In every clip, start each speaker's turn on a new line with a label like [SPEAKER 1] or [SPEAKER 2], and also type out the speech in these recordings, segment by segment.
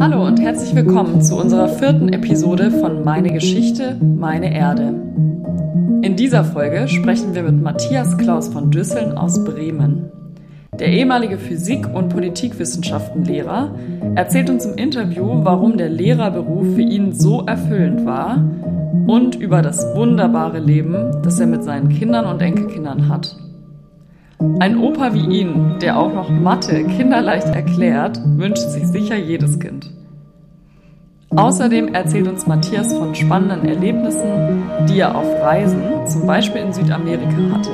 [SPEAKER 1] Hallo und herzlich willkommen zu unserer vierten Episode von Meine Geschichte, meine Erde. In dieser Folge sprechen wir mit Matthias Klaus von Düsseln aus Bremen. Der ehemalige Physik- und Politikwissenschaftenlehrer erzählt uns im Interview, warum der Lehrerberuf für ihn so erfüllend war und über das wunderbare Leben, das er mit seinen Kindern und Enkelkindern hat. Ein Opa wie ihn, der auch noch Mathe kinderleicht erklärt, wünscht sich sicher jedes Kind. Außerdem erzählt uns Matthias von spannenden Erlebnissen, die er auf Reisen, zum Beispiel in Südamerika, hatte.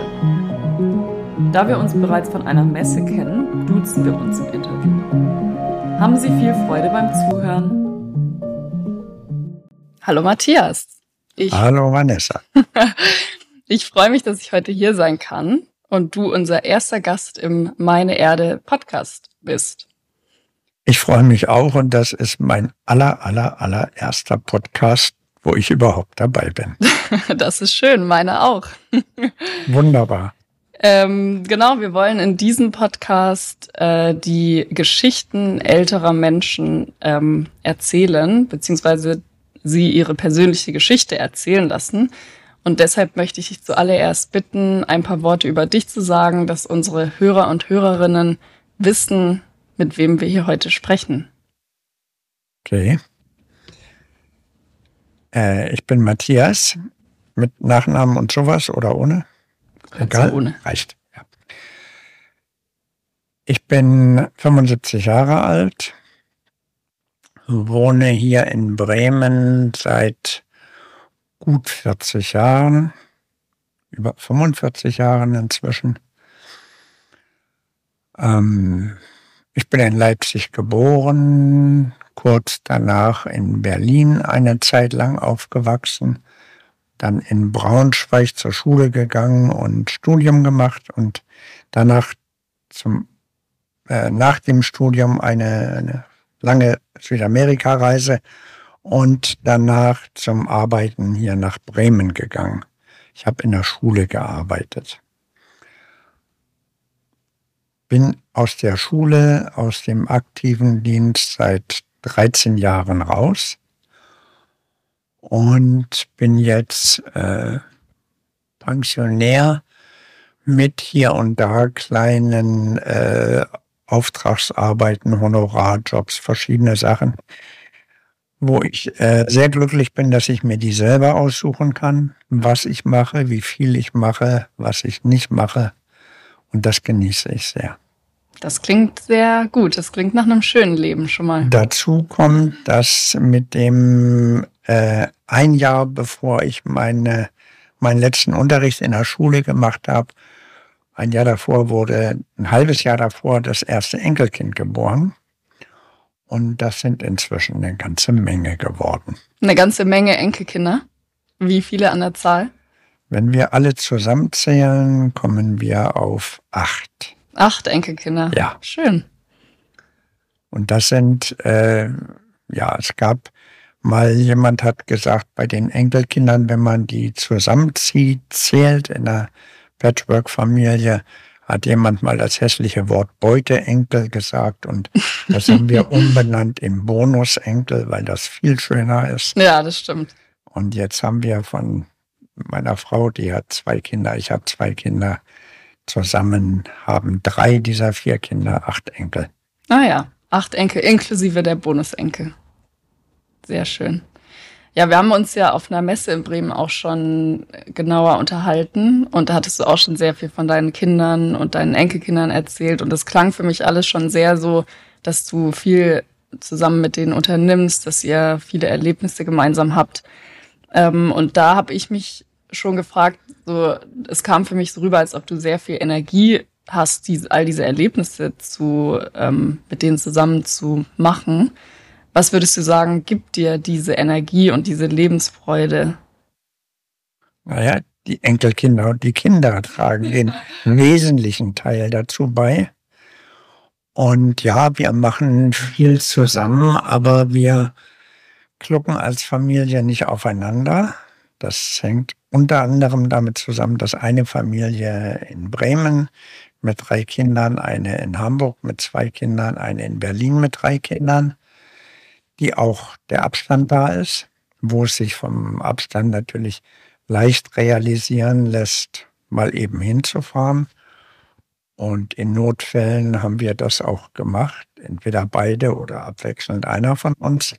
[SPEAKER 1] Da wir uns bereits von einer Messe kennen, duzen wir uns im Interview. Haben Sie viel Freude beim Zuhören. Hallo Matthias.
[SPEAKER 2] Ich, Hallo Vanessa.
[SPEAKER 1] ich freue mich, dass ich heute hier sein kann und du unser erster Gast im Meine Erde Podcast bist.
[SPEAKER 2] Ich freue mich auch und das ist mein aller, aller, allererster Podcast, wo ich überhaupt dabei bin.
[SPEAKER 1] das ist schön, meine auch.
[SPEAKER 2] Wunderbar.
[SPEAKER 1] Ähm, genau, wir wollen in diesem Podcast äh, die Geschichten älterer Menschen ähm, erzählen, beziehungsweise sie ihre persönliche Geschichte erzählen lassen. Und deshalb möchte ich dich zuallererst bitten, ein paar Worte über dich zu sagen, dass unsere Hörer und Hörerinnen wissen, mit wem wir hier heute sprechen.
[SPEAKER 2] Okay. Äh, ich bin Matthias mit Nachnamen und sowas oder ohne?
[SPEAKER 1] Egal. ohne.
[SPEAKER 2] Reicht. Ja. Ich bin 75 Jahre alt, wohne hier in Bremen seit gut 40 Jahren, über 45 Jahren inzwischen. Ähm, ich bin in Leipzig geboren, kurz danach in Berlin eine Zeit lang aufgewachsen, dann in Braunschweig zur Schule gegangen und Studium gemacht und danach zum, äh, nach dem Studium eine, eine lange Südamerika-Reise und danach zum Arbeiten hier nach Bremen gegangen. Ich habe in der Schule gearbeitet. Bin aus der Schule, aus dem aktiven Dienst seit 13 Jahren raus und bin jetzt äh, Pensionär mit hier und da kleinen äh, Auftragsarbeiten, Honorarjobs, verschiedene Sachen wo ich äh, sehr glücklich bin, dass ich mir die selber aussuchen kann, was ich mache, wie viel ich mache, was ich nicht mache. Und das genieße ich sehr.
[SPEAKER 1] Das klingt sehr gut. Das klingt nach einem schönen Leben schon mal.
[SPEAKER 2] Dazu kommt, dass mit dem äh, ein Jahr bevor ich meine, meinen letzten Unterricht in der Schule gemacht habe, ein Jahr davor wurde, ein halbes Jahr davor, das erste Enkelkind geboren. Und das sind inzwischen eine ganze Menge geworden.
[SPEAKER 1] Eine ganze Menge Enkelkinder? Wie viele an der Zahl?
[SPEAKER 2] Wenn wir alle zusammenzählen, kommen wir auf acht.
[SPEAKER 1] Acht Enkelkinder?
[SPEAKER 2] Ja.
[SPEAKER 1] Schön.
[SPEAKER 2] Und das sind, äh, ja, es gab mal jemand hat gesagt, bei den Enkelkindern, wenn man die zusammenzieht, zählt in einer Patchwork-Familie, hat jemand mal das hässliche Wort Beuteenkel gesagt und das haben wir umbenannt in Bonusenkel, weil das viel schöner ist.
[SPEAKER 1] Ja, das stimmt.
[SPEAKER 2] Und jetzt haben wir von meiner Frau, die hat zwei Kinder, ich habe zwei Kinder, zusammen haben drei dieser vier Kinder acht Enkel.
[SPEAKER 1] Ah ja, acht Enkel inklusive der Bonusenkel. Sehr schön. Ja, wir haben uns ja auf einer Messe in Bremen auch schon genauer unterhalten und da hattest du auch schon sehr viel von deinen Kindern und deinen Enkelkindern erzählt und das klang für mich alles schon sehr so, dass du viel zusammen mit denen unternimmst, dass ihr viele Erlebnisse gemeinsam habt. Ähm, und da habe ich mich schon gefragt, so es kam für mich so rüber, als ob du sehr viel Energie hast, diese, all diese Erlebnisse zu ähm, mit denen zusammen zu machen. Was würdest du sagen, gibt dir diese Energie und diese Lebensfreude?
[SPEAKER 2] Naja, die Enkelkinder und die Kinder tragen den wesentlichen Teil dazu bei. Und ja, wir machen viel zusammen, aber wir klucken als Familie nicht aufeinander. Das hängt unter anderem damit zusammen, dass eine Familie in Bremen mit drei Kindern, eine in Hamburg mit zwei Kindern, eine in Berlin mit drei Kindern die auch der Abstand da ist, wo es sich vom Abstand natürlich leicht realisieren lässt, mal eben hinzufahren. Und in Notfällen haben wir das auch gemacht, entweder beide oder abwechselnd einer von uns.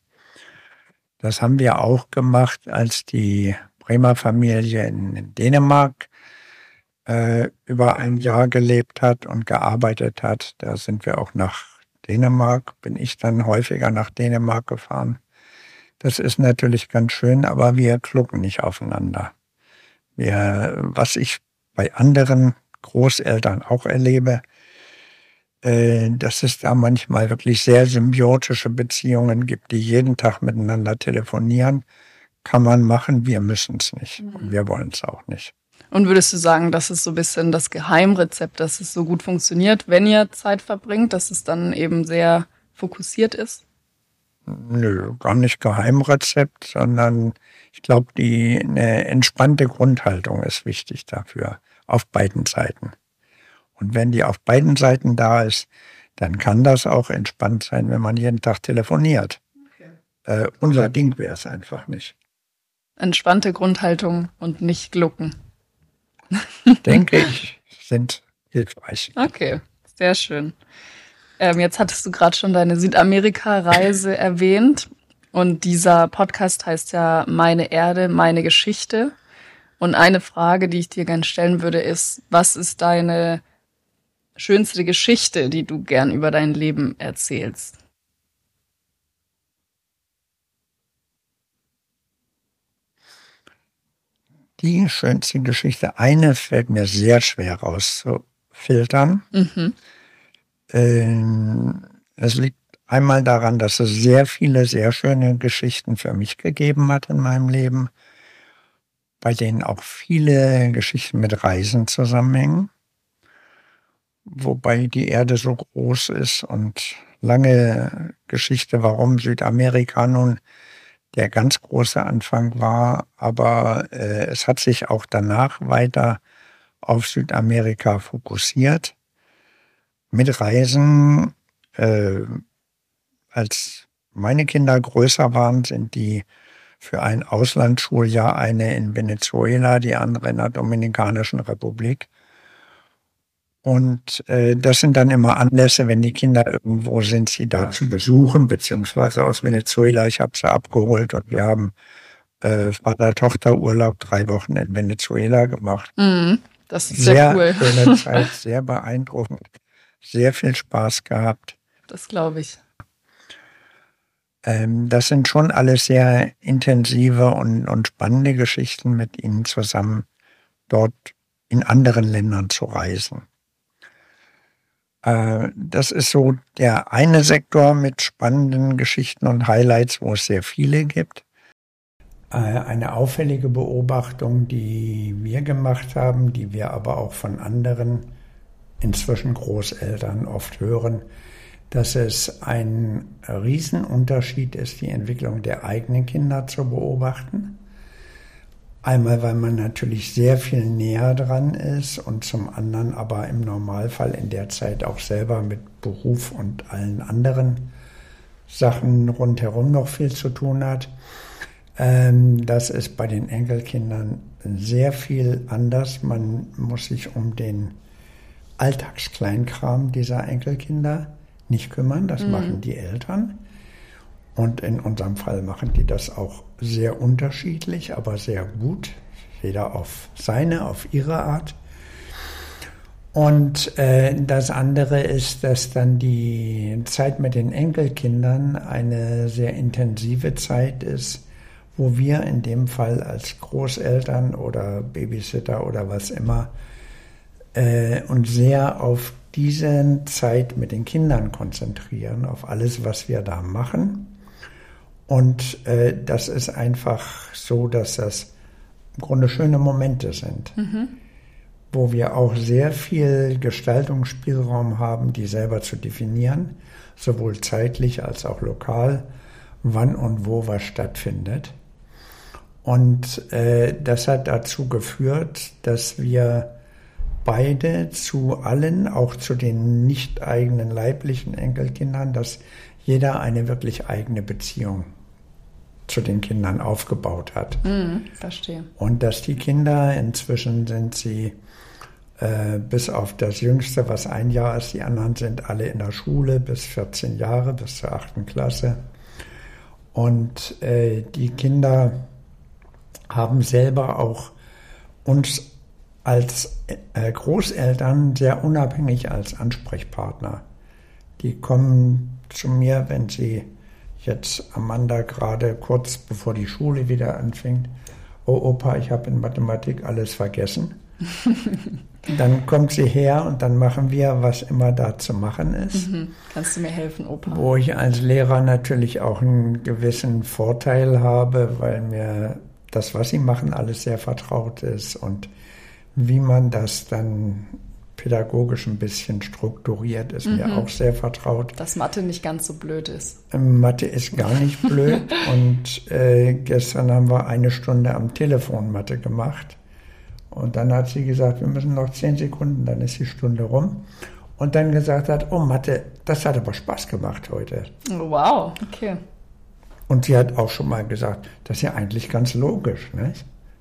[SPEAKER 2] Das haben wir auch gemacht, als die Bremer Familie in Dänemark äh, über ein Jahr gelebt hat und gearbeitet hat. Da sind wir auch nach Dänemark, bin ich dann häufiger nach Dänemark gefahren. Das ist natürlich ganz schön, aber wir klucken nicht aufeinander. Wir, was ich bei anderen Großeltern auch erlebe, äh, dass es da manchmal wirklich sehr symbiotische Beziehungen gibt, die jeden Tag miteinander telefonieren. Kann man machen, wir müssen es nicht. Und mhm. wir wollen es auch nicht.
[SPEAKER 1] Und würdest du sagen, das ist so ein bisschen das Geheimrezept, dass es so gut funktioniert, wenn ihr Zeit verbringt, dass es dann eben sehr fokussiert ist?
[SPEAKER 2] Nö, gar nicht Geheimrezept, sondern ich glaube, die eine entspannte Grundhaltung ist wichtig dafür, auf beiden Seiten. Und wenn die auf beiden Seiten da ist, dann kann das auch entspannt sein, wenn man jeden Tag telefoniert. Okay. Äh, unser Ding wäre es einfach nicht.
[SPEAKER 1] Entspannte Grundhaltung und nicht glucken.
[SPEAKER 2] Denke ich, sind hilfreich.
[SPEAKER 1] Okay, sehr schön. Ähm, jetzt hattest du gerade schon deine Südamerika-Reise erwähnt. Und dieser Podcast heißt ja Meine Erde, meine Geschichte. Und eine Frage, die ich dir gerne stellen würde, ist, was ist deine schönste Geschichte, die du gern über dein Leben erzählst?
[SPEAKER 2] Die schönste Geschichte, eine fällt mir sehr schwer rauszufiltern. Mhm. Ähm, es liegt einmal daran, dass es sehr viele sehr schöne Geschichten für mich gegeben hat in meinem Leben, bei denen auch viele Geschichten mit Reisen zusammenhängen wobei die Erde so groß ist und lange Geschichte, warum Südamerika nun der ganz große Anfang war, aber äh, es hat sich auch danach weiter auf Südamerika fokussiert. Mit Reisen, äh, als meine Kinder größer waren, sind die für ein Auslandsschuljahr eine in Venezuela, die andere in der Dominikanischen Republik und äh, das sind dann immer Anlässe, wenn die Kinder irgendwo sind, sie da zu besuchen, beziehungsweise aus Venezuela. Ich habe sie abgeholt und wir haben äh, Vater-Tochter-Urlaub drei Wochen in Venezuela gemacht.
[SPEAKER 1] Mm, das ist sehr, sehr cool.
[SPEAKER 2] schöne Zeit, sehr beeindruckend, sehr viel Spaß gehabt.
[SPEAKER 1] Das glaube ich.
[SPEAKER 2] Ähm, das sind schon alles sehr intensive und, und spannende Geschichten mit ihnen zusammen, dort in anderen Ländern zu reisen. Äh, das ist so der eine Sektor mit spannenden Geschichten und Highlights, wo es sehr viele gibt. Äh, eine auffällige Beobachtung, die wir gemacht haben, die wir aber auch von anderen, inzwischen Großeltern, oft hören, dass es ein Riesenunterschied ist, die Entwicklung der eigenen Kinder zu beobachten Einmal, weil man natürlich sehr viel näher dran ist und zum anderen aber im Normalfall in der Zeit auch selber mit Beruf und allen anderen Sachen rundherum noch viel zu tun hat. Ähm, das ist bei den Enkelkindern sehr viel anders. Man muss sich um den Alltagskleinkram dieser Enkelkinder nicht kümmern. Das mhm. machen die Eltern. Und in unserem Fall machen die das auch sehr unterschiedlich, aber sehr gut. Jeder auf seine, auf ihre Art. Und äh, das andere ist, dass dann die Zeit mit den Enkelkindern eine sehr intensive Zeit ist, wo wir in dem Fall als Großeltern oder Babysitter oder was immer äh, uns sehr auf diese Zeit mit den Kindern konzentrieren, auf alles, was wir da machen. Und äh, das ist einfach so, dass das im Grunde schöne Momente sind, mhm. wo wir auch sehr viel Gestaltungsspielraum haben, die selber zu definieren, sowohl zeitlich als auch lokal, wann und wo was stattfindet. Und äh, das hat dazu geführt, dass wir beide zu allen, auch zu den nicht eigenen leiblichen Enkelkindern, das jeder eine wirklich eigene Beziehung zu den Kindern aufgebaut hat.
[SPEAKER 1] Mhm, verstehe.
[SPEAKER 2] Und dass die Kinder, inzwischen sind sie äh, bis auf das Jüngste, was ein Jahr ist, die anderen sind alle in der Schule bis 14 Jahre, bis zur achten Klasse. Und äh, die Kinder haben selber auch uns als äh, Großeltern sehr unabhängig als Ansprechpartner. Die kommen zu mir, wenn sie jetzt Amanda gerade kurz bevor die Schule wieder anfängt, oh Opa, ich habe in Mathematik alles vergessen. dann kommt sie her und dann machen wir, was immer da zu machen ist.
[SPEAKER 1] Mhm. Kannst du mir helfen, Opa?
[SPEAKER 2] Wo ich als Lehrer natürlich auch einen gewissen Vorteil habe, weil mir das, was sie machen, alles sehr vertraut ist und wie man das dann pädagogisch ein bisschen strukturiert, ist mhm. mir auch sehr vertraut.
[SPEAKER 1] Dass Mathe nicht ganz so blöd ist.
[SPEAKER 2] Ähm, Mathe ist gar nicht blöd. und äh, gestern haben wir eine Stunde am Telefon Mathe gemacht. Und dann hat sie gesagt, wir müssen noch zehn Sekunden, dann ist die Stunde rum. Und dann gesagt hat, oh Mathe, das hat aber Spaß gemacht heute.
[SPEAKER 1] Wow, okay.
[SPEAKER 2] Und sie hat auch schon mal gesagt, das ist ja eigentlich ganz logisch, ne?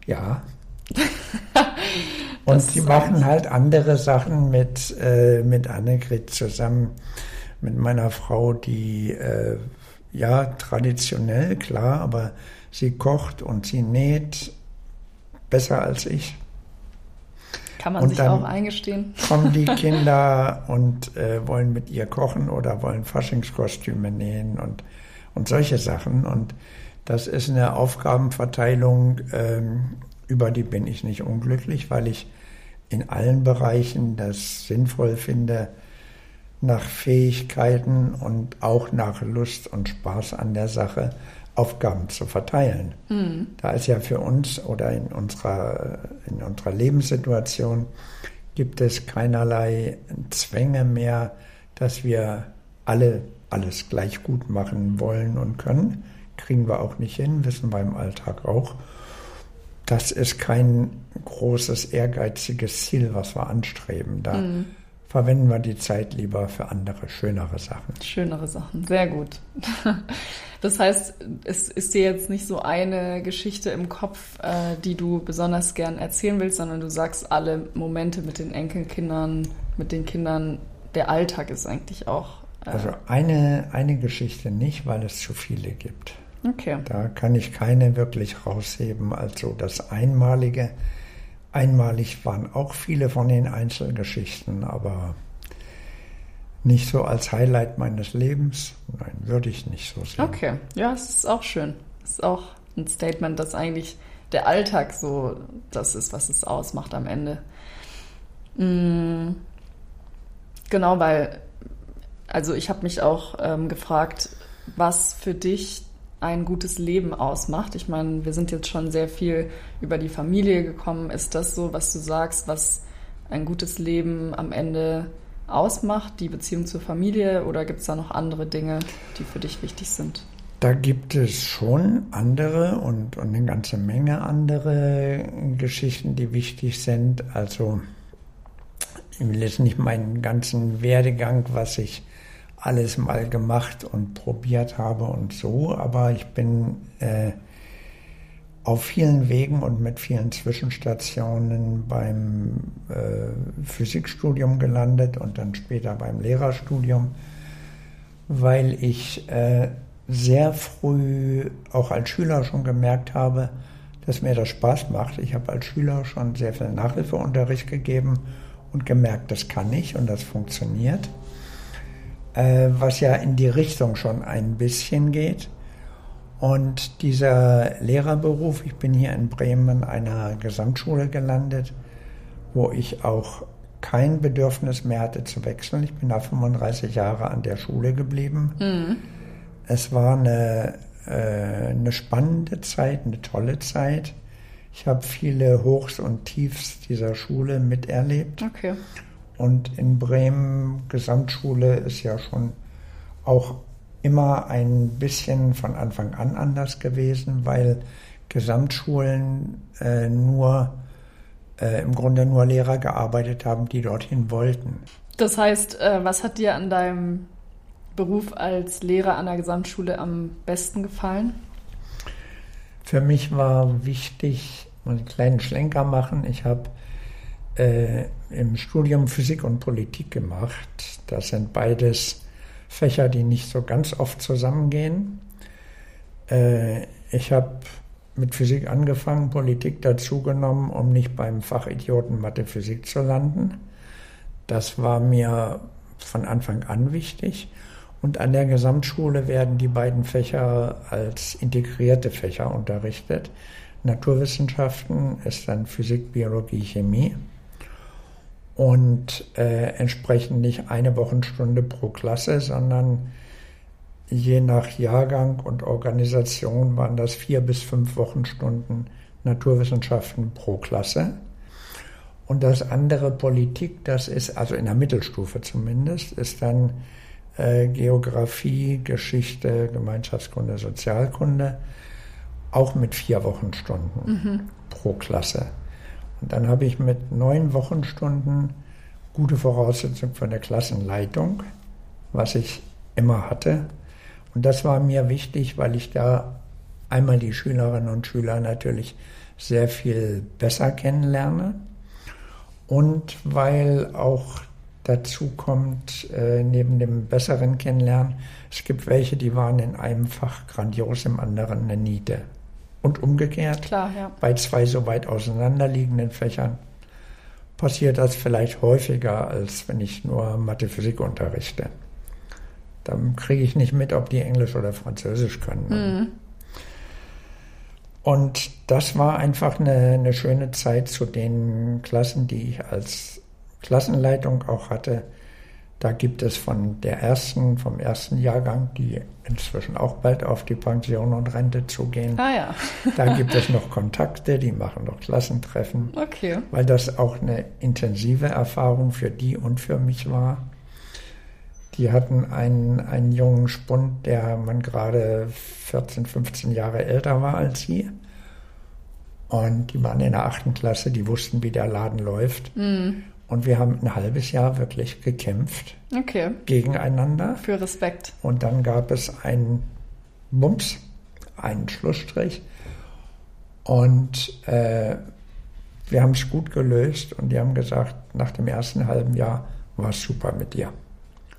[SPEAKER 2] Ja. Und sie machen halt andere Sachen mit, äh, mit Annegret zusammen, mit meiner Frau, die äh, ja traditionell, klar, aber sie kocht und sie näht besser als ich.
[SPEAKER 1] Kann man und sich auch eingestehen.
[SPEAKER 2] Kommen die Kinder und äh, wollen mit ihr kochen oder wollen Faschingskostüme nähen und, und solche Sachen. Und das ist eine Aufgabenverteilung, ähm, über die bin ich nicht unglücklich, weil ich in allen Bereichen das sinnvoll finde, nach Fähigkeiten und auch nach Lust und Spaß an der Sache Aufgaben zu verteilen. Mhm. Da ist ja für uns oder in unserer, in unserer Lebenssituation gibt es keinerlei Zwänge mehr, dass wir alle alles gleich gut machen wollen und können. Kriegen wir auch nicht hin, wissen wir im Alltag auch das ist kein großes, ehrgeiziges Ziel, was wir anstreben. Da mhm. verwenden wir die Zeit lieber für andere, schönere Sachen.
[SPEAKER 1] Schönere Sachen, sehr gut. Das heißt, es ist dir jetzt nicht so eine Geschichte im Kopf, äh, die du besonders gern erzählen willst, sondern du sagst, alle Momente mit den Enkelkindern, mit den Kindern, der Alltag ist eigentlich auch.
[SPEAKER 2] Äh also eine, eine Geschichte nicht, weil es zu viele gibt.
[SPEAKER 1] Okay.
[SPEAKER 2] Da kann ich keine wirklich rausheben. Also das Einmalige, einmalig waren auch viele von den Einzelgeschichten, aber nicht so als Highlight meines Lebens. Nein, würde ich nicht so sehen.
[SPEAKER 1] Okay, ja, es ist auch schön. Es ist auch ein Statement, dass eigentlich der Alltag so das ist, was es ausmacht am Ende. Mhm. Genau, weil, also ich habe mich auch ähm, gefragt, was für dich ein gutes Leben ausmacht. Ich meine, wir sind jetzt schon sehr viel über die Familie gekommen. Ist das so, was du sagst, was ein gutes Leben am Ende ausmacht, die Beziehung zur Familie, oder gibt es da noch andere Dinge, die für dich wichtig sind?
[SPEAKER 2] Da gibt es schon andere und, und eine ganze Menge andere Geschichten, die wichtig sind. Also ich will jetzt nicht meinen ganzen Werdegang, was ich alles mal gemacht und probiert habe und so, aber ich bin äh, auf vielen Wegen und mit vielen Zwischenstationen beim äh, Physikstudium gelandet und dann später beim Lehrerstudium, weil ich äh, sehr früh auch als Schüler schon gemerkt habe, dass mir das Spaß macht. Ich habe als Schüler schon sehr viel Nachhilfeunterricht gegeben und gemerkt, das kann ich und das funktioniert äh, was ja in die Richtung schon ein bisschen geht. Und dieser Lehrerberuf, ich bin hier in Bremen an einer Gesamtschule gelandet, wo ich auch kein Bedürfnis mehr hatte zu wechseln. Ich bin da 35 Jahre an der Schule geblieben. Mhm. Es war eine, äh, eine spannende Zeit, eine tolle Zeit. Ich habe viele Hochs und Tiefs dieser Schule miterlebt.
[SPEAKER 1] Okay.
[SPEAKER 2] Und in Bremen Gesamtschule ist ja schon auch immer ein bisschen von Anfang an anders gewesen, weil Gesamtschulen äh, nur äh, im Grunde nur Lehrer gearbeitet haben, die dorthin wollten.
[SPEAKER 1] Das heißt, äh, was hat dir an deinem Beruf als Lehrer an der Gesamtschule am besten gefallen?
[SPEAKER 2] Für mich war wichtig, mal einen kleinen Schlenker machen. Ich habe äh, im Studium Physik und Politik gemacht. Das sind beides Fächer, die nicht so ganz oft zusammengehen. Äh, ich habe mit Physik angefangen, Politik dazugenommen, um nicht beim Fachidioten Mathe Physik zu landen. Das war mir von Anfang an wichtig. Und an der Gesamtschule werden die beiden Fächer als integrierte Fächer unterrichtet. Naturwissenschaften ist dann Physik, Biologie, Chemie und äh, entsprechend nicht eine Wochenstunde pro Klasse, sondern je nach Jahrgang und Organisation waren das vier bis fünf Wochenstunden Naturwissenschaften pro Klasse. Und das andere Politik, das ist, also in der Mittelstufe zumindest, ist dann äh, Geografie, Geschichte, Gemeinschaftskunde, Sozialkunde, auch mit vier Wochenstunden mhm. pro Klasse. Und dann habe ich mit neun Wochenstunden gute Voraussetzung für eine Klassenleitung, was ich immer hatte. Und das war mir wichtig, weil ich da einmal die Schülerinnen und Schüler natürlich sehr viel besser kennenlerne und weil auch dazu kommt, äh, neben dem besseren Kennenlernen, es gibt welche, die waren in einem Fach grandios, im anderen eine Niete. Und umgekehrt,
[SPEAKER 1] Klar, ja.
[SPEAKER 2] bei zwei so weit auseinanderliegenden Fächern passiert das vielleicht häufiger, als wenn ich nur Mathe, Physik unterrichte. Dann kriege ich nicht mit, ob die Englisch oder Französisch können. Mhm. Und das war einfach eine, eine schöne Zeit zu den Klassen, die ich als Klassenleitung auch hatte. Da gibt es von der ersten, vom ersten Jahrgang, die inzwischen auch bald auf die Pension und Rente zugehen.
[SPEAKER 1] Ah ja.
[SPEAKER 2] da gibt es noch Kontakte, die machen noch Klassentreffen.
[SPEAKER 1] Okay.
[SPEAKER 2] Weil das auch eine intensive Erfahrung für die und für mich war. Die hatten einen, einen jungen Spund, der man gerade 14, 15 Jahre älter war als sie. Und die waren in der achten Klasse, die wussten, wie der Laden läuft. Mhm. Und wir haben ein halbes Jahr wirklich gekämpft
[SPEAKER 1] okay.
[SPEAKER 2] gegeneinander.
[SPEAKER 1] Für Respekt.
[SPEAKER 2] Und dann gab es einen Bums, einen Schlussstrich. Und äh, wir haben es gut gelöst und die haben gesagt, nach dem ersten halben Jahr war es super mit dir.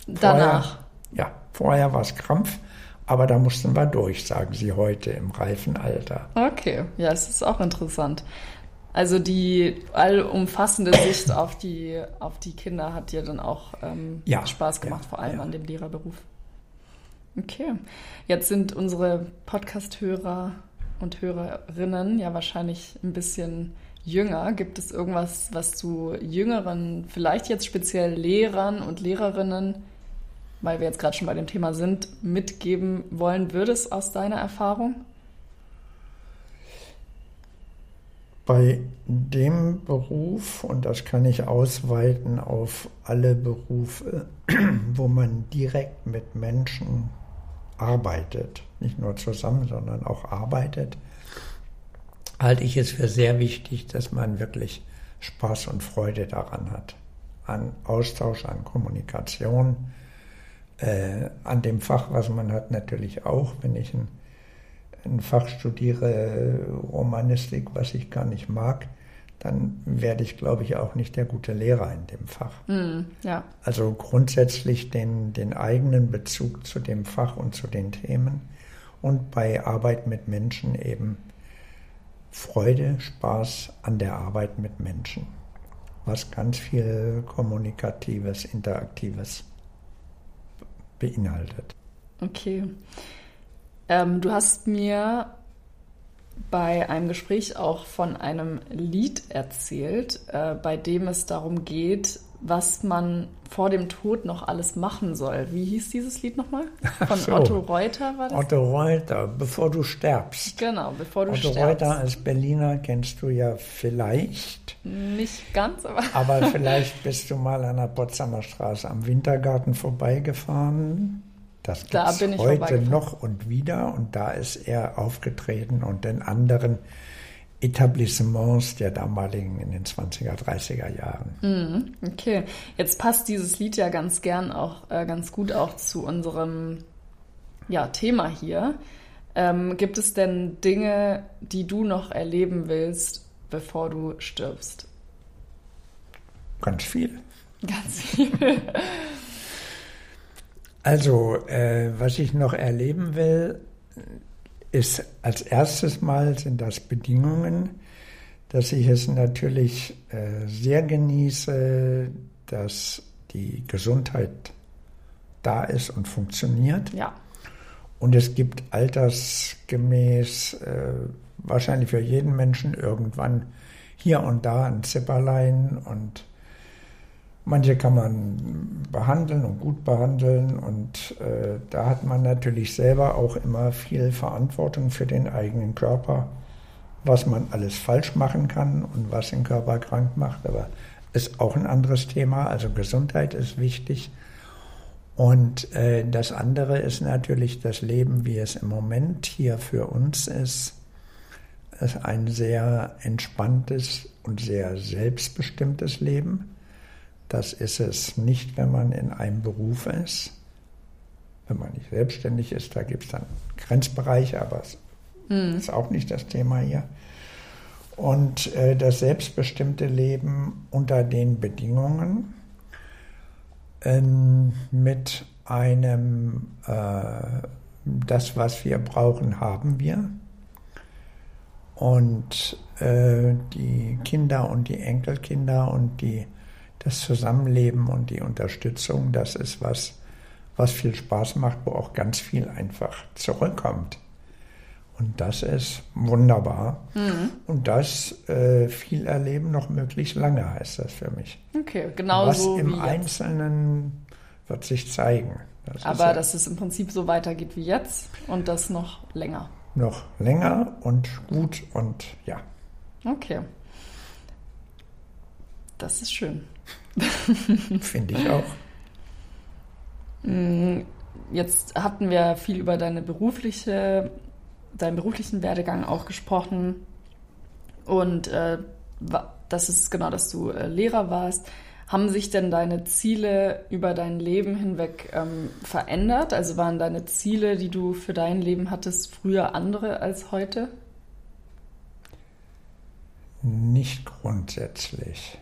[SPEAKER 1] Danach?
[SPEAKER 2] ja, vorher war es Krampf, aber da mussten wir durch, sagen sie heute im reifen Alter.
[SPEAKER 1] Okay, ja, es ist auch interessant. Also die allumfassende Sicht auf die, auf die Kinder hat dir dann auch ähm, ja, Spaß gemacht, ja, vor allem ja. an dem Lehrerberuf. Okay, jetzt sind unsere Podcast-Hörer und Hörerinnen ja wahrscheinlich ein bisschen jünger. Gibt es irgendwas, was du jüngeren, vielleicht jetzt speziell Lehrern und Lehrerinnen weil wir jetzt gerade schon bei dem Thema sind, mitgeben wollen würdest aus deiner Erfahrung?
[SPEAKER 2] Bei dem Beruf, und das kann ich ausweiten auf alle Berufe, wo man direkt mit Menschen arbeitet, nicht nur zusammen, sondern auch arbeitet, halte ich es für sehr wichtig, dass man wirklich Spaß und Freude daran hat. An Austausch, an Kommunikation, äh, an dem Fach, was man hat, natürlich auch. Wenn ich ein, ein Fach studiere, Romanistik, was ich gar nicht mag, dann werde ich, glaube ich, auch nicht der gute Lehrer in dem Fach.
[SPEAKER 1] Mm, ja.
[SPEAKER 2] Also grundsätzlich den, den eigenen Bezug zu dem Fach und zu den Themen und bei Arbeit mit Menschen eben Freude, Spaß an der Arbeit mit Menschen, was ganz viel Kommunikatives, Interaktives beinhaltet.
[SPEAKER 1] Okay. Ähm, du hast mir bei einem Gespräch auch von einem Lied erzählt, äh, bei dem es darum geht, was man vor dem Tod noch alles machen soll. Wie hieß dieses Lied nochmal? Von so. Otto Reuter war das?
[SPEAKER 2] Otto Reuter, bevor du sterbst.
[SPEAKER 1] Genau, bevor du
[SPEAKER 2] Otto
[SPEAKER 1] sterbst.
[SPEAKER 2] Otto Reuter als Berliner kennst du ja vielleicht.
[SPEAKER 1] Nicht ganz, aber.
[SPEAKER 2] aber vielleicht bist du mal an der Potsdamer Straße am Wintergarten vorbeigefahren. Das gibt es heute noch und wieder und da ist er aufgetreten und den anderen Etablissements der damaligen in den 20er, 30er Jahren.
[SPEAKER 1] Mhm, okay, jetzt passt dieses Lied ja ganz gern auch äh, ganz gut auch zu unserem ja, Thema hier. Ähm, gibt es denn Dinge, die du noch erleben willst, bevor du stirbst?
[SPEAKER 2] Ganz viel.
[SPEAKER 1] Ganz viel.
[SPEAKER 2] Also, äh, was ich noch erleben will, ist als erstes Mal sind das Bedingungen, dass ich es natürlich äh, sehr genieße, dass die Gesundheit da ist und funktioniert.
[SPEAKER 1] Ja.
[SPEAKER 2] Und es gibt altersgemäß äh, wahrscheinlich für jeden Menschen irgendwann hier und da ein Zipperlein und Manche kann man behandeln und gut behandeln und äh, da hat man natürlich selber auch immer viel Verantwortung für den eigenen Körper, was man alles falsch machen kann und was den Körper krank macht. Aber ist auch ein anderes Thema. Also Gesundheit ist wichtig. Und äh, das andere ist natürlich das Leben, wie es im Moment hier für uns ist. ist ein sehr entspanntes und sehr selbstbestimmtes Leben das ist es nicht, wenn man in einem Beruf ist. Wenn man nicht selbstständig ist, da gibt es dann Grenzbereiche, aber es mhm. ist auch nicht das Thema hier. Und äh, das selbstbestimmte Leben unter den Bedingungen ähm, mit einem, äh, das, was wir brauchen, haben wir. Und äh, die Kinder und die Enkelkinder und die das Zusammenleben und die Unterstützung, das ist was, was viel Spaß macht, wo auch ganz viel einfach zurückkommt. Und das ist wunderbar. Mhm. Und das äh, viel erleben noch möglichst lange heißt das für mich.
[SPEAKER 1] Okay, genau
[SPEAKER 2] was
[SPEAKER 1] so.
[SPEAKER 2] Was im Einzelnen wird sich zeigen.
[SPEAKER 1] Das Aber dass es im Prinzip so weitergeht wie jetzt und das noch länger.
[SPEAKER 2] Noch länger und gut und ja.
[SPEAKER 1] Okay. Das ist schön.
[SPEAKER 2] Finde ich auch.
[SPEAKER 1] Mm, jetzt hatten wir viel über deine berufliche, deinen beruflichen Werdegang auch gesprochen. Und äh, das ist genau, dass du äh, Lehrer warst. Haben sich denn deine Ziele über dein Leben hinweg ähm, verändert? Also waren deine Ziele, die du für dein Leben hattest, früher andere als heute?
[SPEAKER 2] Nicht grundsätzlich.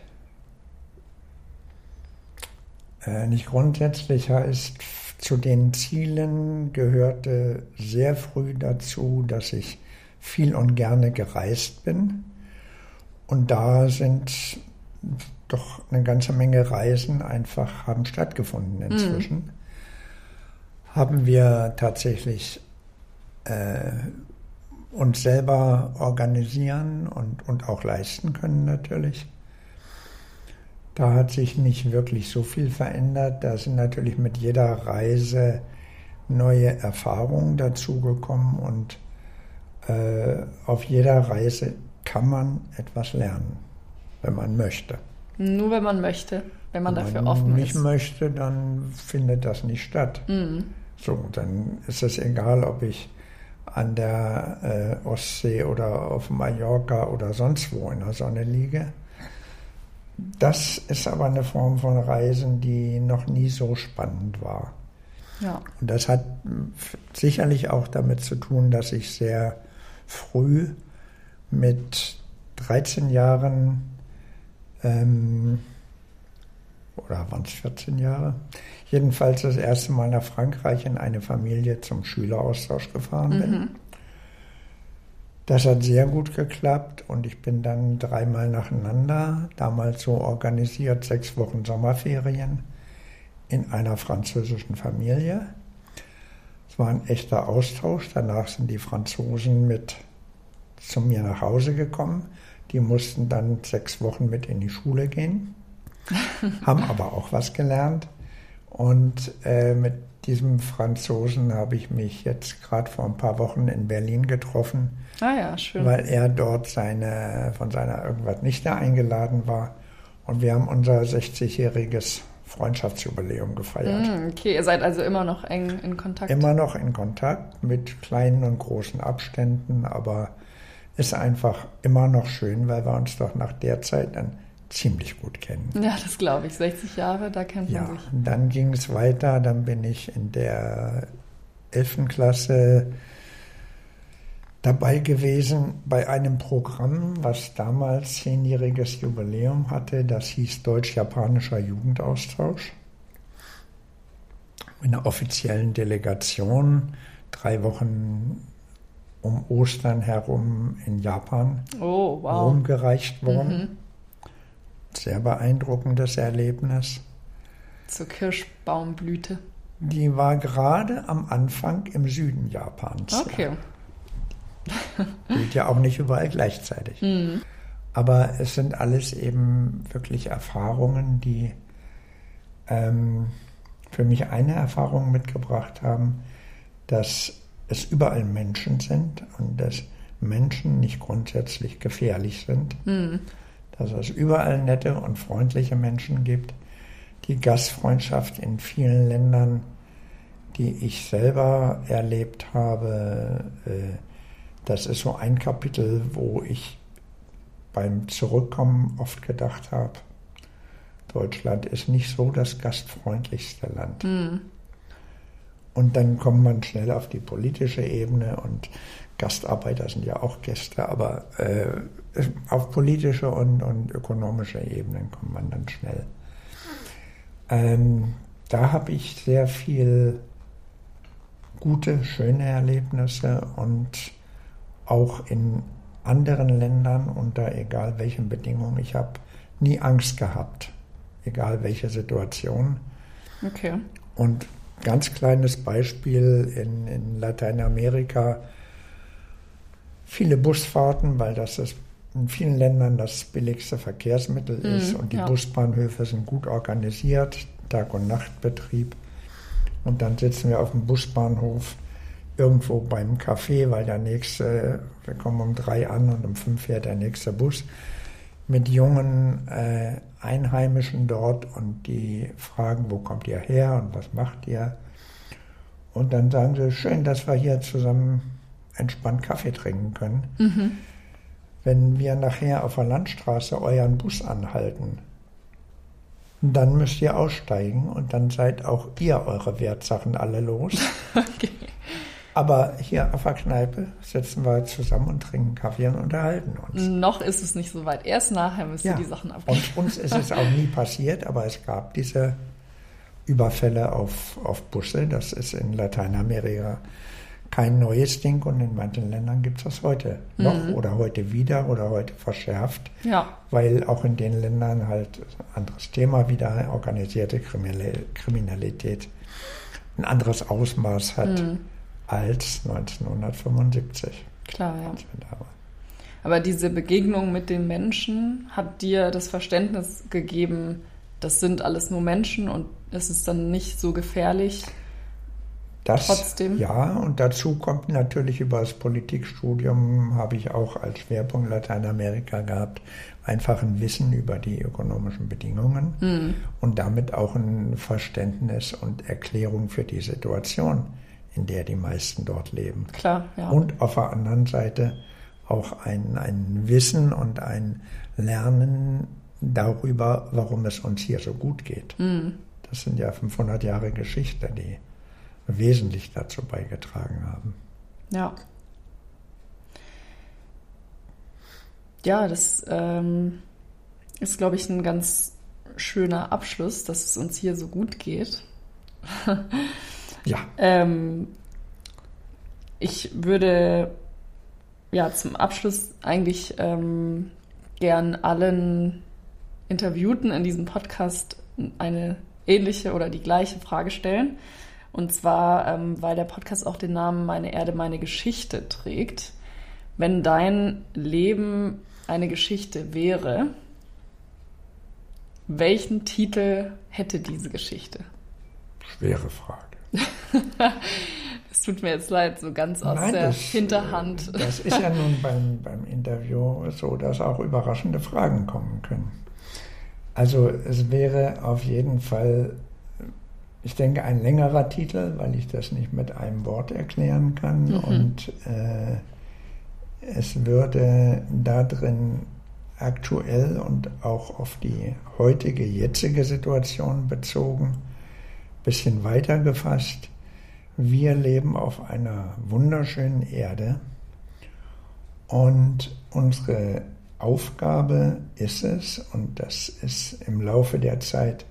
[SPEAKER 2] Äh, nicht grundsätzlich heißt, zu den Zielen gehörte sehr früh dazu, dass ich viel und gerne gereist bin. Und da sind doch eine ganze Menge Reisen einfach haben stattgefunden inzwischen. Mhm. Haben wir tatsächlich äh, uns selber organisieren und, und auch leisten können natürlich. Da hat sich nicht wirklich so viel verändert. Da sind natürlich mit jeder Reise neue Erfahrungen dazugekommen und äh, auf jeder Reise kann man etwas lernen, wenn man möchte.
[SPEAKER 1] Nur wenn man möchte, wenn man wenn dafür
[SPEAKER 2] man
[SPEAKER 1] offen ist.
[SPEAKER 2] Wenn man nicht möchte, dann findet das nicht statt. Mhm. So, dann ist es egal, ob ich an der äh, Ostsee oder auf Mallorca oder sonst wo in der Sonne liege. Das ist aber eine Form von Reisen, die noch nie so spannend war. Ja. Und das hat sicherlich auch damit zu tun, dass ich sehr früh mit 13 Jahren ähm, oder waren es 14 Jahre? Jedenfalls das erste Mal nach Frankreich in eine Familie zum Schüleraustausch gefahren bin. Mhm. Das hat sehr gut geklappt und ich bin dann dreimal nacheinander, damals so organisiert, sechs Wochen Sommerferien in einer französischen Familie. Es war ein echter Austausch. Danach sind die Franzosen mit zu mir nach Hause gekommen. Die mussten dann sechs Wochen mit in die Schule gehen, haben aber auch was gelernt. Und äh, mit diesem Franzosen habe ich mich jetzt gerade vor ein paar Wochen in Berlin getroffen.
[SPEAKER 1] Ah ja, schön.
[SPEAKER 2] Weil er dort seine, von seiner irgendwas Nichte eingeladen war. Und wir haben unser 60-jähriges Freundschaftsjubiläum gefeiert.
[SPEAKER 1] Mm, okay, ihr seid also immer noch eng in Kontakt.
[SPEAKER 2] Immer noch in Kontakt mit kleinen und großen Abständen, aber ist einfach immer noch schön, weil wir uns doch nach der Zeit dann ziemlich gut kennen.
[SPEAKER 1] Ja, das glaube ich. 60 Jahre, da kennt
[SPEAKER 2] ja,
[SPEAKER 1] man sich.
[SPEAKER 2] Dann ging es weiter, dann bin ich in der 11. Klasse dabei gewesen bei einem Programm, was damals zehnjähriges Jubiläum hatte. Das hieß Deutsch-Japanischer Jugendaustausch. In einer offiziellen Delegation, drei Wochen um Ostern herum in Japan
[SPEAKER 1] oh, wow.
[SPEAKER 2] rumgereicht worden. Mhm. Sehr beeindruckendes Erlebnis.
[SPEAKER 1] Zur Kirschbaumblüte.
[SPEAKER 2] Die war gerade am Anfang im Süden Japans.
[SPEAKER 1] Okay.
[SPEAKER 2] Gilt ja auch nicht überall gleichzeitig. Mhm. Aber es sind alles eben wirklich Erfahrungen, die ähm, für mich eine Erfahrung mitgebracht haben, dass es überall Menschen sind und dass Menschen nicht grundsätzlich gefährlich sind. Mhm. Dass es überall nette und freundliche Menschen gibt. Die Gastfreundschaft in vielen Ländern, die ich selber erlebt habe, äh, das ist so ein Kapitel, wo ich beim Zurückkommen oft gedacht habe, Deutschland ist nicht so das gastfreundlichste Land. Mhm. Und dann kommt man schnell auf die politische Ebene und Gastarbeiter sind ja auch Gäste, aber äh, auf politische und, und ökonomische Ebenen kommt man dann schnell. Ähm, da habe ich sehr viel gute, schöne Erlebnisse und auch in anderen Ländern unter egal welchen Bedingungen. Ich habe nie Angst gehabt, egal welche Situation.
[SPEAKER 1] Okay.
[SPEAKER 2] Und ganz kleines Beispiel in, in Lateinamerika, viele Busfahrten, weil das ist in vielen Ländern das billigste Verkehrsmittel mhm, ist und die ja. Busbahnhöfe sind gut organisiert, Tag- und Nachtbetrieb. Und dann sitzen wir auf dem Busbahnhof irgendwo beim Café, weil der nächste, wir kommen um drei an und um fünf fährt der nächste Bus mit jungen äh, Einheimischen dort und die fragen, wo kommt ihr her und was macht ihr? Und dann sagen sie, schön, dass wir hier zusammen entspannt Kaffee trinken können. Mhm. Wenn wir nachher auf der Landstraße euren Bus anhalten, dann müsst ihr aussteigen und dann seid auch ihr eure Wertsachen alle los. Okay. Aber hier auf der Kneipe sitzen wir zusammen und trinken Kaffee und unterhalten uns.
[SPEAKER 1] Noch ist es nicht so weit. Erst nachher müsst ihr ja. die Sachen abgeben.
[SPEAKER 2] Und uns ist es auch nie passiert, aber es gab diese Überfälle auf, auf Busse. Das ist in Lateinamerika kein neues Ding und in manchen Ländern gibt es das heute mhm. noch oder heute wieder oder heute verschärft.
[SPEAKER 1] Ja.
[SPEAKER 2] Weil auch in den Ländern halt ein anderes Thema wieder organisierte Kriminalität ein anderes Ausmaß hat. Mhm als 1975.
[SPEAKER 1] Klar, ja. Aber diese Begegnung mit den Menschen hat dir das Verständnis gegeben, das sind alles nur Menschen und es ist dann nicht so gefährlich.
[SPEAKER 2] Das, Trotzdem. Ja, und dazu kommt natürlich über das Politikstudium, habe ich auch als Schwerpunkt Lateinamerika gehabt, einfach ein Wissen über die ökonomischen Bedingungen mhm. und damit auch ein Verständnis und Erklärung für die Situation in der die meisten dort leben.
[SPEAKER 1] Klar, ja.
[SPEAKER 2] Und auf der anderen Seite auch ein, ein Wissen und ein Lernen darüber, warum es uns hier so gut geht. Mhm. Das sind ja 500 Jahre Geschichte, die wesentlich dazu beigetragen haben.
[SPEAKER 1] Ja. Ja, das ähm, ist, glaube ich, ein ganz schöner Abschluss, dass es uns hier so gut geht.
[SPEAKER 2] Ja.
[SPEAKER 1] Ähm, ich würde ja zum Abschluss eigentlich ähm, gern allen Interviewten in diesem Podcast eine ähnliche oder die gleiche Frage stellen. Und zwar, ähm, weil der Podcast auch den Namen Meine Erde, meine Geschichte trägt. Wenn dein Leben eine Geschichte wäre, welchen Titel hätte diese Geschichte?
[SPEAKER 2] Schwere Frage.
[SPEAKER 1] das tut mir jetzt leid, so ganz aus Nein, der das, Hinterhand.
[SPEAKER 2] Das ist ja nun beim, beim Interview so, dass auch überraschende Fragen kommen können. Also es wäre auf jeden Fall, ich denke, ein längerer Titel, weil ich das nicht mit einem Wort erklären kann. Mhm. Und äh, es würde darin aktuell und auch auf die heutige, jetzige Situation bezogen, ein bisschen weiter gefasst. Wir leben auf einer wunderschönen Erde und unsere Aufgabe ist es, und das ist im Laufe der Zeit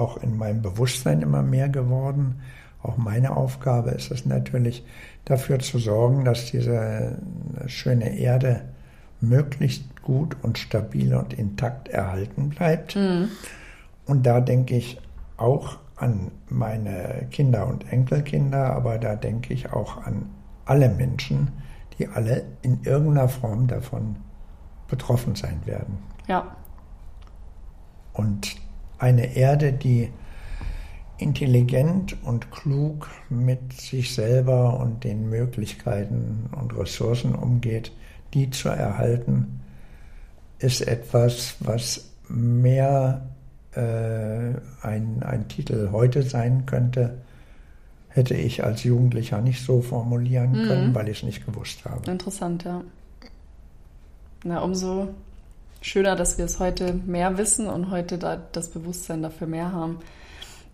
[SPEAKER 2] auch in meinem Bewusstsein immer mehr geworden, auch meine Aufgabe ist es natürlich, dafür zu sorgen, dass diese schöne Erde möglichst gut und stabil und intakt erhalten bleibt. Mhm. Und da denke ich auch an meine Kinder und Enkelkinder, aber da denke ich auch an alle Menschen, die alle in irgendeiner Form davon betroffen sein werden.
[SPEAKER 1] Ja.
[SPEAKER 2] Und eine Erde, die intelligent und klug mit sich selber und den Möglichkeiten und Ressourcen umgeht, die zu erhalten, ist etwas, was mehr äh, ein, ein Titel heute sein könnte, hätte ich als Jugendlicher nicht so formulieren mhm. können, weil ich es nicht gewusst habe.
[SPEAKER 1] Interessant, ja. Na, umso schöner, dass wir es heute mehr wissen und heute da das Bewusstsein dafür mehr haben.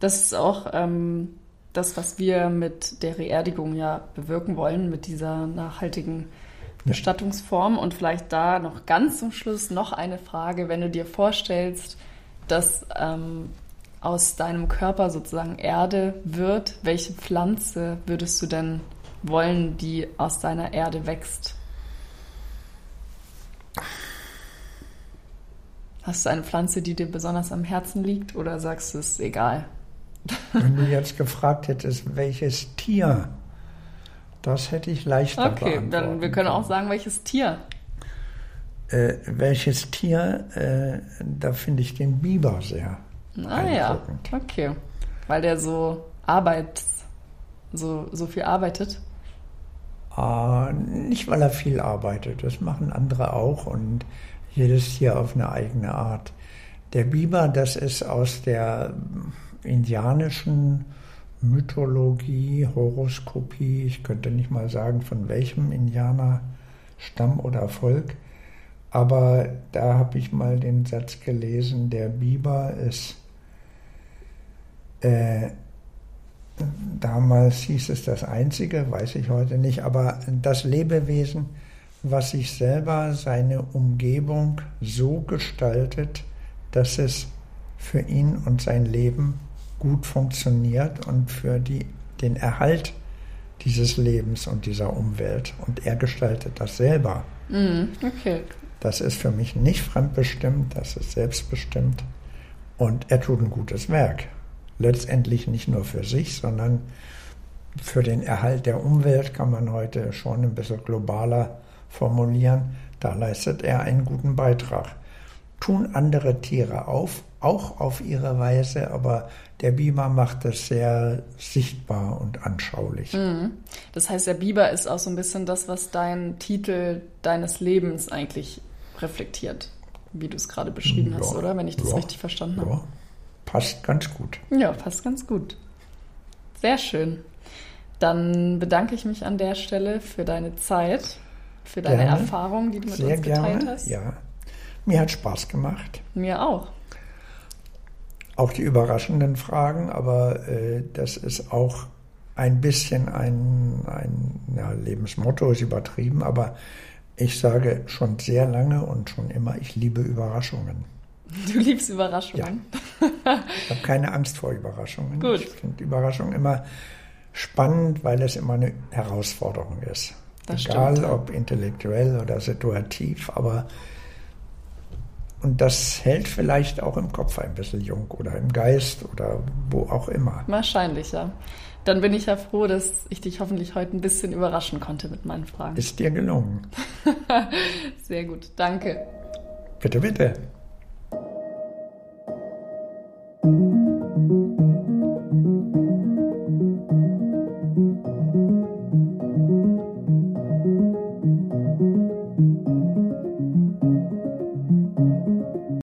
[SPEAKER 1] Das ist auch ähm, das, was wir mit der Reerdigung ja bewirken wollen, mit dieser nachhaltigen Bestattungsform. Und vielleicht da noch ganz zum Schluss noch eine Frage, wenn du dir vorstellst, dass ähm, aus deinem Körper sozusagen Erde wird, welche Pflanze würdest du denn wollen, die aus deiner Erde wächst? Hast du eine Pflanze, die dir besonders am Herzen liegt oder sagst du es ist egal?
[SPEAKER 2] Wenn du jetzt gefragt hättest, welches Tier, das hätte ich leichter
[SPEAKER 1] Okay, dann wir können auch sagen, welches Tier.
[SPEAKER 2] Äh, welches Tier, äh, da finde ich den Biber sehr.
[SPEAKER 1] Ah ja, okay. Weil der so arbeitet, so, so viel arbeitet.
[SPEAKER 2] Äh, nicht, weil er viel arbeitet, das machen andere auch und jedes Tier auf eine eigene Art. Der Biber, das ist aus der indianischen Mythologie, Horoskopie, ich könnte nicht mal sagen, von welchem Indianerstamm oder Volk, aber da habe ich mal den Satz gelesen, der Biber ist, äh, damals hieß es das Einzige, weiß ich heute nicht, aber das Lebewesen, was sich selber seine Umgebung so gestaltet, dass es für ihn und sein Leben gut funktioniert und für die, den Erhalt dieses Lebens und dieser Umwelt. Und er gestaltet das selber.
[SPEAKER 1] Mm, okay.
[SPEAKER 2] Das ist für mich nicht fremdbestimmt, das ist selbstbestimmt. Und er tut ein gutes Werk. Letztendlich nicht nur für sich, sondern für den Erhalt der Umwelt kann man heute schon ein bisschen globaler formulieren, da leistet er einen guten Beitrag. Tun andere Tiere auf, auch auf ihre Weise, aber der Biber macht es sehr sichtbar und anschaulich.
[SPEAKER 1] Mhm. Das heißt, der Biber ist auch so ein bisschen das, was dein Titel deines Lebens eigentlich reflektiert, wie du es gerade beschrieben ja, hast, oder? Wenn ich das ja, richtig verstanden ja. habe.
[SPEAKER 2] Passt ganz gut.
[SPEAKER 1] Ja, passt ganz gut. Sehr schön. Dann bedanke ich mich an der Stelle für deine Zeit für deine gerne. Erfahrungen, die du mit Sehr uns geteilt gerne. hast.
[SPEAKER 2] Ja, mir hat Spaß gemacht.
[SPEAKER 1] Mir auch.
[SPEAKER 2] Auch die überraschenden Fragen, aber äh, das ist auch ein bisschen ein, ein ja, Lebensmotto, ist übertrieben, aber ich sage schon sehr lange und schon immer, ich liebe Überraschungen.
[SPEAKER 1] Du liebst Überraschungen?
[SPEAKER 2] Ja. ich habe keine Angst vor Überraschungen.
[SPEAKER 1] Gut.
[SPEAKER 2] Ich finde Überraschungen immer spannend, weil es immer eine Herausforderung ist. Das Egal stimmt. ob intellektuell oder situativ, aber und das hält vielleicht auch im Kopf ein bisschen jung oder im Geist oder wo auch immer.
[SPEAKER 1] Wahrscheinlich, ja. Dann bin ich ja froh, dass ich dich hoffentlich heute ein bisschen überraschen konnte mit meinen Fragen.
[SPEAKER 2] Ist dir gelungen.
[SPEAKER 1] Sehr gut, danke.
[SPEAKER 2] Bitte, bitte.